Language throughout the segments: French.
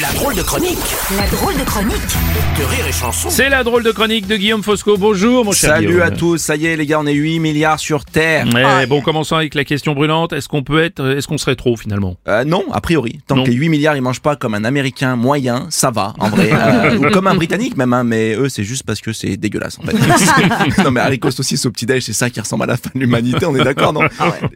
La drôle de chronique La drôle de chronique de Rire et Chanson. C'est la drôle de chronique de Guillaume Fosco. Bonjour mon cher Salut Guillaume. à tous, ça y est les gars, on est 8 milliards sur Terre. Ouais, bon, commençons avec la question brûlante. Est-ce qu'on peut être, est-ce qu'on serait trop finalement? Euh, non, a priori. Tant Non. que les 8 milliards ils mangent pas comme un Américain moyen, ça va en vrai. Euh, ou comme un Britannique même, hein, mais eux c'est juste parce que c'est dégueulasse en fait. non mais Harry Coste aussi au petit déj, c'est ça qui ressemble à la fin de l'humanité, on est d'accord non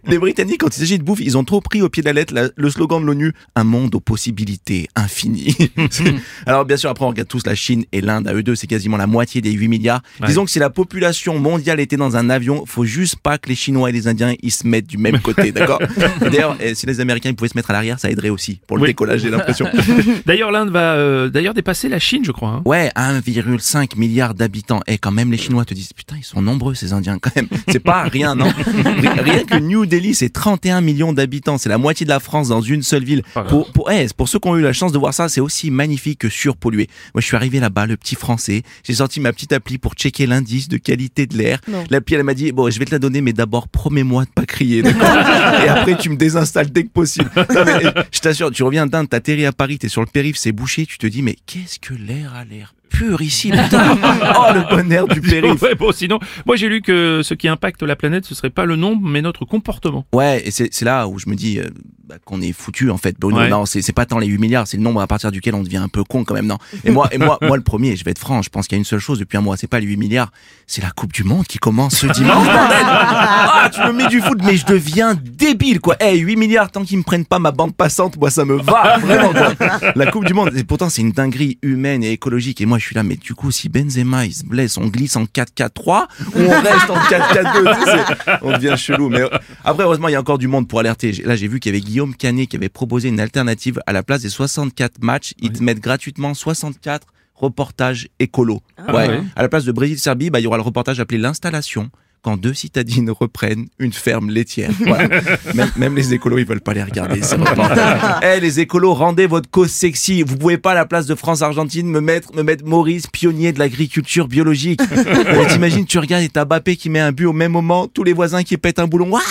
Les Britanniques quand il s'agit de bouffe, ils ont trop pris au pied de la lettre la- le slogan de l'ONU, un monde aux possibilités infinies. Alors bien sûr après on regarde tous la Chine et l'Inde, à eux deux c'est quasiment la moitié des 8 milliards. Ouais. Disons que si la population mondiale était dans un avion, faut juste pas que les Chinois et les Indiens ils se mettent du même côté, d'accord D'ailleurs, eh, si les Américains ils pouvaient se mettre à l'arrière, ça aiderait aussi pour le Oui. décollage, j'ai l'impression. D'ailleurs, l'Inde va euh, d'ailleurs dépasser la Chine, je crois. hein. Ouais, 1,5 milliard d'habitants. Et quand même les Chinois te disent, putain, ils sont nombreux ces Indiens quand même. C'est pas rien, non? Ri- Rien que New Delhi, c'est 31 millions d'habitants. C'est la moitié de la France dans une seule ville. Pour, pour, eh, pour ceux qui ont eu la chance de voir ça, c'est aussi magnifique que surpollué. Moi, je suis arrivé là-bas, le petit français. J'ai sorti ma petite appli pour checker l'indice de qualité de l'air. L'appli, elle m'a dit, bon, je vais te la donner, mais d'abord, promets-moi de pas crier, d'accord Et après, tu me désinstalles dès que possible. Non, mais, je t'assure, tu reviens d'Inde, t'atterris à Paris, t'es sur le périph', c'est bouché, tu te dis, mais qu'est-ce que l'air a l'air pur ici, putain Oh, le bon air du périph' Ouais, bon, sinon, moi j'ai lu que ce qui impacte la planète, ce serait pas le nombre, mais notre comportement. Ouais, et c'est là où je me dis euh, bah, qu'on est foutu en fait. Bruno, Ouais. non, c'est pas tant les 8 milliards, c'est le nombre à partir duquel on devient un peu con quand même, non. Et moi, et moi, moi le premier, je vais être franc, je pense qu'il y a une seule chose depuis un mois, c'est pas les 8 milliards, c'est la Coupe du Monde qui commence ce dimanche, bordel Ah, tu me mets du foot, mais je deviens débile, quoi. Eh, 8 milliards, tant qu'ils me prennent pas ma bande passante, moi ça me va, vraiment, quoi. La Coupe du Monde, et pourtant c'est une dinguerie humaine et écologique, et moi je suis là, mais du coup, si Benzema il se blesse, on glisse en 4-4-3 ou on reste en 4-4-2, tu sais, c'est- on devient chelou. Mais après, heureusement, il y a encore du monde pour alerter. Là, j'ai vu qu'il y avait Guillaume Canet qui avait proposé une alternative à la place des 64 matchs. Ils te mettent gratuitement 64 reportages écolos. Ah ouais. ouais. À la place de Brésil-Serbie, bah, il y aura le reportage appelé l'installation. Quand deux citadines reprennent une ferme laitière. Voilà. même, même les écolos, ils veulent pas les regarder, reportages. Eh, les écolos, rendez votre cause sexy. Vous pouvez pas, à la place de France-Argentine, me mettre, me mettre Maurice, pionnier de l'agriculture biologique. T'imagines, tu regardes et t'as Bappé qui met un but au même moment, tous les voisins qui pètent un boulon. Ouah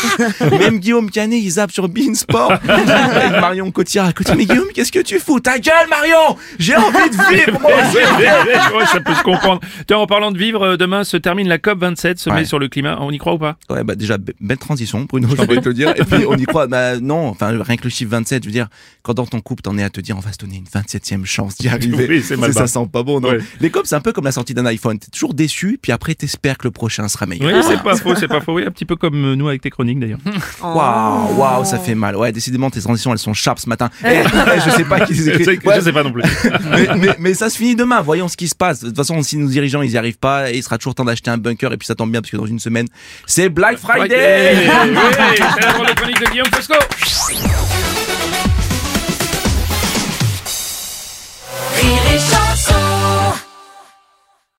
même Guillaume Canet, il zappe sur Beansport. Avec Marion Cotillard à côté. Mais Guillaume, qu'est-ce que tu fous? Ta gueule, Marion J'ai envie de vivre, moi ouais, ça peut se comprendre. Tiens, en parlant de vivre, euh, demain se termine la COP 27, sommet Ouais. sur le climat. On y croit ou pas? Ouais, bah déjà, be- belle transition, Bruno, je vais te le dire. Et puis, on y croit, bah non, enfin, rien que le chiffre 27, je veux dire, quand dans ton couple, t'en es à te dire, on va se donner une 27e chance d'y arriver. Oui, c'est mal ça sent pas bon, non? Ouais. Les copes, c'est un peu comme la sortie d'un iPhone. T'es toujours déçu, puis après, t'espères que le prochain sera meilleur. Oui, c'est pas faux, c'est pas faux. Oui, un petit peu comme euh, nous avec tes chroniques d'ailleurs. Waouh, waouh, ça fait mal. Ouais, décidément, tes transitions, elles sont sharp ce matin. Eh, eh, je sais pas qui les Je écrit. Ouais, je sais pas non plus. mais, mais, mais ça se finit demain. Voyons ce qui se passe. De toute façon, si nos dirigeants ils y arrivent pas, il sera toujours temps d'acheter un bunker. Et puis ça tombe bien parce que dans une semaine, c'est Black Friday. Oui, c'est la chronique de Guillaume Fosco.